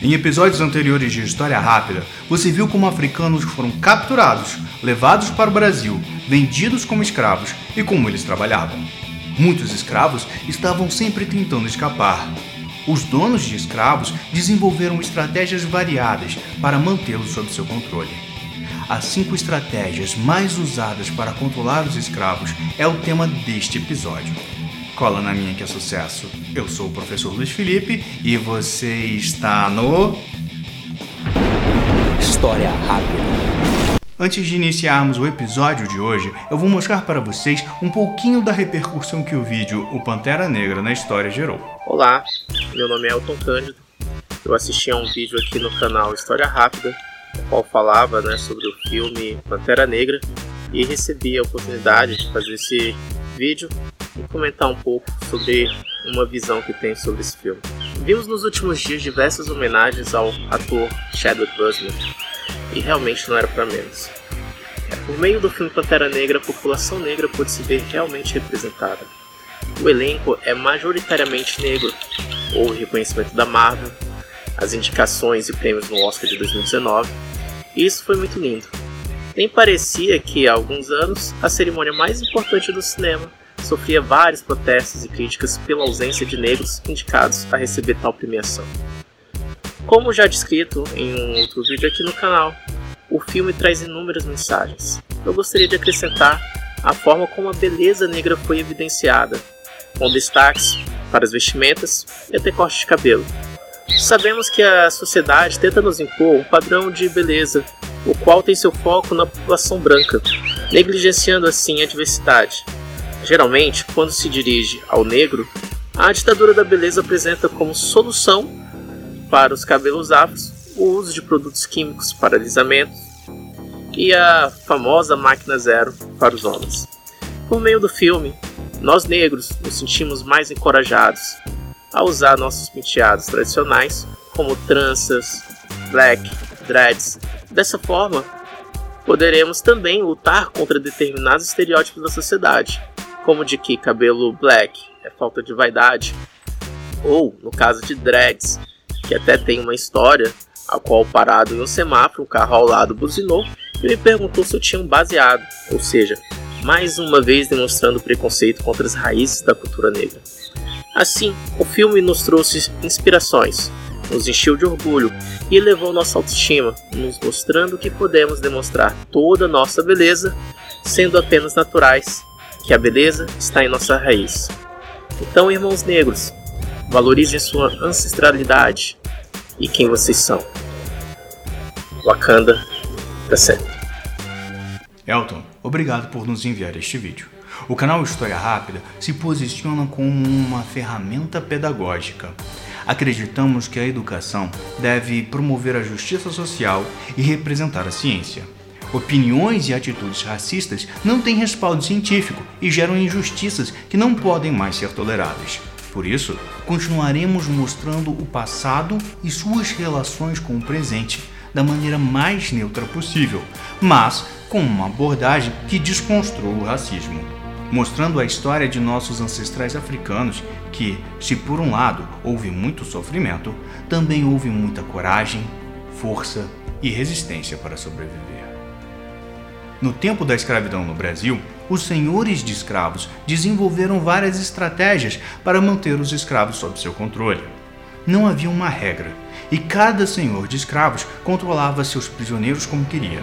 Em episódios anteriores de História Rápida, você viu como africanos foram capturados, levados para o Brasil, vendidos como escravos e como eles trabalhavam. Muitos escravos estavam sempre tentando escapar. Os donos de escravos desenvolveram estratégias variadas para mantê-los sob seu controle. As cinco estratégias mais usadas para controlar os escravos é o tema deste episódio. Cola na minha que é sucesso. Eu sou o professor Luiz Felipe e você está no. História Rápida. Antes de iniciarmos o episódio de hoje, eu vou mostrar para vocês um pouquinho da repercussão que o vídeo O Pantera Negra na História gerou. Olá, meu nome é Elton Cândido. Eu assisti a um vídeo aqui no canal História Rápida, o qual falava né, sobre o filme Pantera Negra e recebi a oportunidade de fazer esse vídeo e comentar um pouco sobre uma visão que tem sobre esse filme. Vimos nos últimos dias diversas homenagens ao ator Chadwick Boseman e realmente não era para menos. É, por meio do filme Pantera Negra, a população negra pôde se ver realmente representada. O elenco é majoritariamente negro, houve reconhecimento da Marvel, as indicações e prêmios no Oscar de 2019, e isso foi muito lindo. Nem parecia que há alguns anos a cerimônia mais importante do cinema sofria vários protestos e críticas pela ausência de negros indicados a receber tal premiação. Como já descrito em um outro vídeo aqui no canal, o filme traz inúmeras mensagens. Eu gostaria de acrescentar a forma como a beleza negra foi evidenciada, com destaques para as vestimentas e até corte de cabelo. Sabemos que a sociedade tenta nos impor um padrão de beleza, o qual tem seu foco na população branca, negligenciando assim a diversidade. Geralmente, quando se dirige ao negro, a ditadura da beleza apresenta como solução para os cabelos afros o uso de produtos químicos para alisamento e a famosa máquina zero para os homens. Por meio do filme, nós negros nos sentimos mais encorajados a usar nossos penteados tradicionais, como tranças, black, dreads. Dessa forma, poderemos também lutar contra determinados estereótipos da sociedade, como de que cabelo black é falta de vaidade, ou no caso de dreads, que até tem uma história, a qual parado em um semáforo, um carro ao lado buzinou e me perguntou se eu tinha um baseado, ou seja, mais uma vez demonstrando preconceito contra as raízes da cultura negra. Assim, o filme nos trouxe inspirações, nos encheu de orgulho e elevou nossa autoestima, nos mostrando que podemos demonstrar toda a nossa beleza sendo apenas naturais que a beleza está em nossa raiz. Então, irmãos negros, valorizem sua ancestralidade e quem vocês são. Wakanda para sempre. Elton, obrigado por nos enviar este vídeo. O canal História Rápida se posiciona como uma ferramenta pedagógica. Acreditamos que a educação deve promover a justiça social e representar a ciência. Opiniões e atitudes racistas não têm respaldo científico e geram injustiças que não podem mais ser toleradas. Por isso, continuaremos mostrando o passado e suas relações com o presente da maneira mais neutra possível, mas com uma abordagem que desconstrua o racismo, mostrando a história de nossos ancestrais africanos que, se por um lado houve muito sofrimento, também houve muita coragem, força e resistência para sobreviver. No tempo da escravidão no Brasil, os senhores de escravos desenvolveram várias estratégias para manter os escravos sob seu controle. Não havia uma regra, e cada senhor de escravos controlava seus prisioneiros como queria.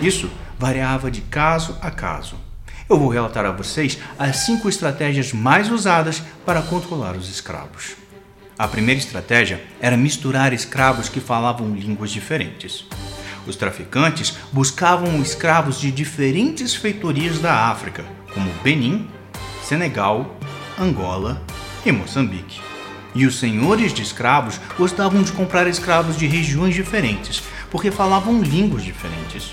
Isso variava de caso a caso. Eu vou relatar a vocês as cinco estratégias mais usadas para controlar os escravos. A primeira estratégia era misturar escravos que falavam línguas diferentes. Os traficantes buscavam escravos de diferentes feitorias da África, como Benin, Senegal, Angola e Moçambique. E os senhores de escravos gostavam de comprar escravos de regiões diferentes, porque falavam línguas diferentes.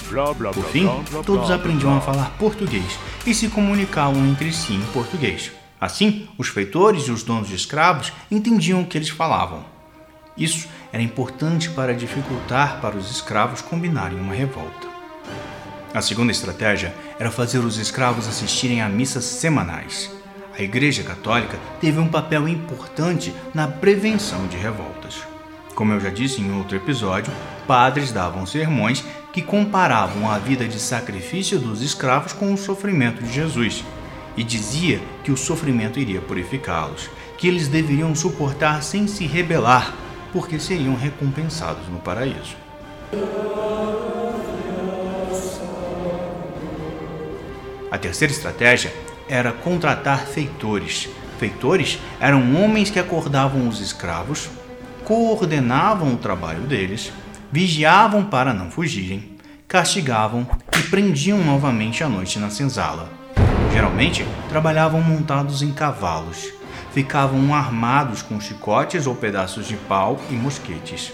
Por fim, todos aprendiam a falar português e se comunicavam entre si em português. Assim, os feitores e os donos de escravos entendiam o que eles falavam. Isso era importante para dificultar para os escravos combinarem uma revolta. A segunda estratégia era fazer os escravos assistirem a missas semanais. A Igreja Católica teve um papel importante na prevenção de revoltas. Como eu já disse em outro episódio, padres davam sermões que comparavam a vida de sacrifício dos escravos com o sofrimento de Jesus e dizia que o sofrimento iria purificá-los, que eles deveriam suportar sem se rebelar, porque seriam recompensados no paraíso. A terceira estratégia era contratar feitores. Feitores eram homens que acordavam os escravos, coordenavam o trabalho deles, vigiavam para não fugirem, castigavam e prendiam novamente à noite na senzala. Geralmente trabalhavam montados em cavalos, ficavam armados com chicotes ou pedaços de pau e mosquetes.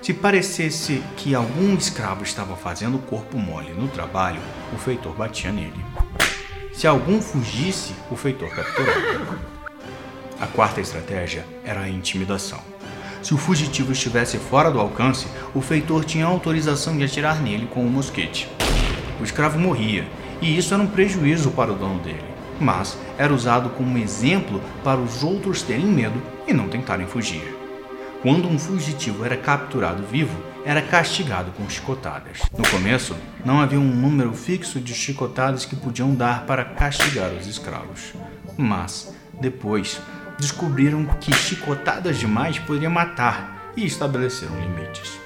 Se parecesse que algum escravo estava fazendo corpo mole no trabalho, o feitor batia nele. Se algum fugisse, o feitor capturava. A quarta estratégia era a intimidação. Se o fugitivo estivesse fora do alcance, o feitor tinha autorização de atirar nele com um mosquete. O escravo morria, e isso era um prejuízo para o dono dele, mas era usado como exemplo para os outros terem medo e não tentarem fugir. Quando um fugitivo era capturado vivo, era castigado com chicotadas. No começo, não havia um número fixo de chicotadas que podiam dar para castigar os escravos. Mas, depois, descobriram que chicotadas demais poderiam matar e estabeleceram limites.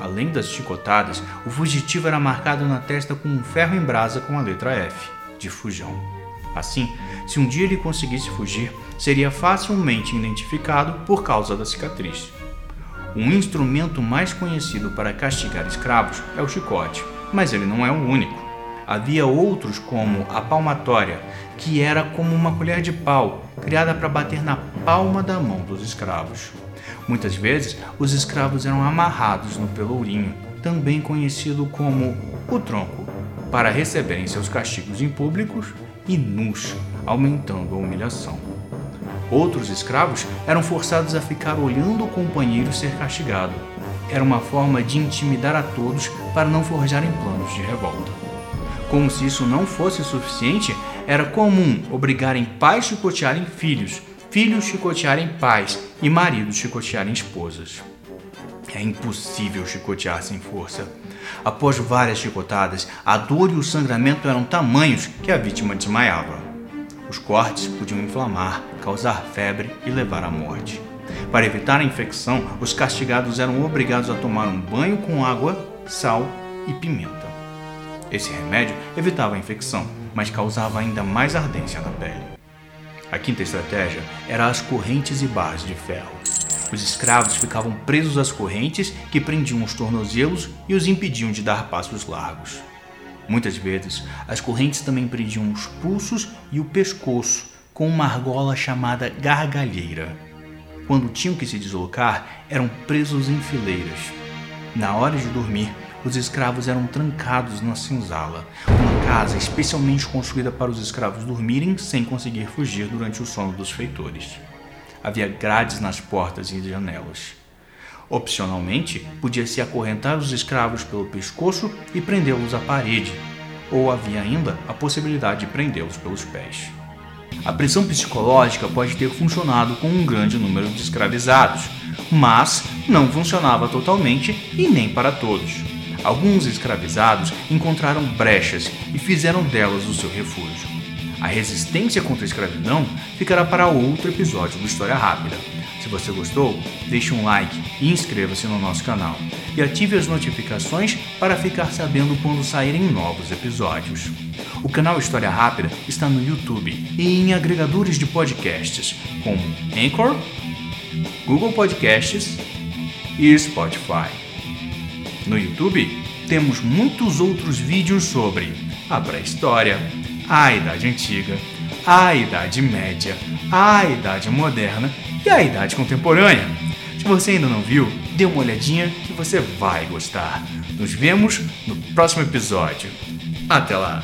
Além das chicotadas, o fugitivo era marcado na testa com um ferro em brasa com a letra F, de fujão. Assim, se um dia ele conseguisse fugir, seria facilmente identificado por causa da cicatriz. Um instrumento mais conhecido para castigar escravos é o chicote, mas ele não é o único. Havia outros como a palmatória, que era como uma colher de pau, criada para bater na palma da mão dos escravos. Muitas vezes, os escravos eram amarrados no pelourinho, também conhecido como o tronco, para receberem seus castigos em públicos e nus, aumentando a humilhação. Outros escravos eram forçados a ficar olhando o companheiro ser castigado. Era uma forma de intimidar a todos para não forjarem planos de revolta. Como se isso não fosse suficiente, era comum obrigarem pais a chicotearem filhos, filhos chicotearem pais e maridos chicotearem esposas. É impossível chicotear sem força. Após várias chicotadas, a dor e o sangramento eram tamanhos que a vítima desmaiava. Os cortes podiam inflamar, causar febre e levar à morte. Para evitar a infecção, os castigados eram obrigados a tomar um banho com água, sal e pimenta. Esse remédio evitava a infecção, mas causava ainda mais ardência na pele. A quinta estratégia era as correntes e barras de ferro. Os escravos ficavam presos às correntes que prendiam os tornozelos e os impediam de dar passos largos. Muitas vezes, as correntes também prendiam os pulsos e o pescoço com uma argola chamada gargalheira. Quando tinham que se deslocar, eram presos em fileiras. Na hora de dormir, os escravos eram trancados na senzala, uma casa especialmente construída para os escravos dormirem sem conseguir fugir durante o sono dos feitores. Havia grades nas portas e janelas. Opcionalmente, podia-se acorrentar os escravos pelo pescoço e prendê-los à parede, ou havia ainda a possibilidade de prendê-los pelos pés. A pressão psicológica pode ter funcionado com um grande número de escravizados, mas não funcionava totalmente e nem para todos. Alguns escravizados encontraram brechas e fizeram delas o seu refúgio. A resistência contra a escravidão ficará para outro episódio do História Rápida. Se você gostou, deixe um like e inscreva-se no nosso canal. E ative as notificações para ficar sabendo quando saírem novos episódios. O canal História Rápida está no YouTube e em agregadores de podcasts como Anchor, Google Podcasts e Spotify. No YouTube temos muitos outros vídeos sobre a pré-história, a Idade Antiga, a Idade Média, a Idade Moderna e a idade contemporânea. Se você ainda não viu, dê uma olhadinha que você vai gostar. Nos vemos no próximo episódio. Até lá!